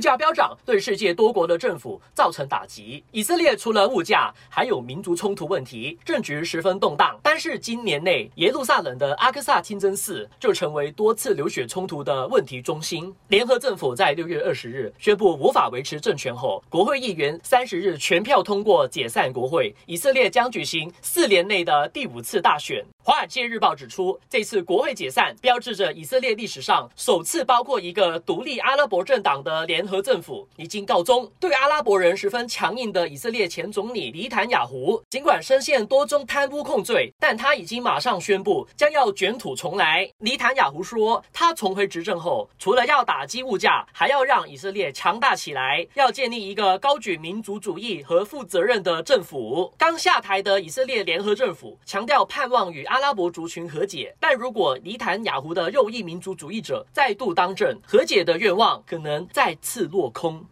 物价飙涨对世界多国的政府造成打击。以色列除了物价，还有民族冲突问题，政局十分动荡。但是今年内，耶路撒冷的阿克萨清真寺就成为多次流血冲突的问题中心。联合政府在六月二十日宣布无法维持政权后，国会议员三十日全票通过解散国会。以色列将举行四年内的第五次大选。《华尔街日报》指出，这次国会解散标志着以色列历史上首次包括一个独立阿拉伯政党的联合政府已经告终。对阿拉伯人十分强硬的以色列前总理尼坦雅胡，尽管深陷多宗贪污控罪，但他已经马上宣布将要卷土重来。尼坦雅胡说，他重回执政后，除了要打击物价，还要让以色列强大起来，要建立一个高举民族主义和负责任的政府。刚下台的以色列联合政府强调盼望与阿阿拉伯族群和解，但如果尼坦雅胡的右翼民族主义者再度当政，和解的愿望可能再次落空。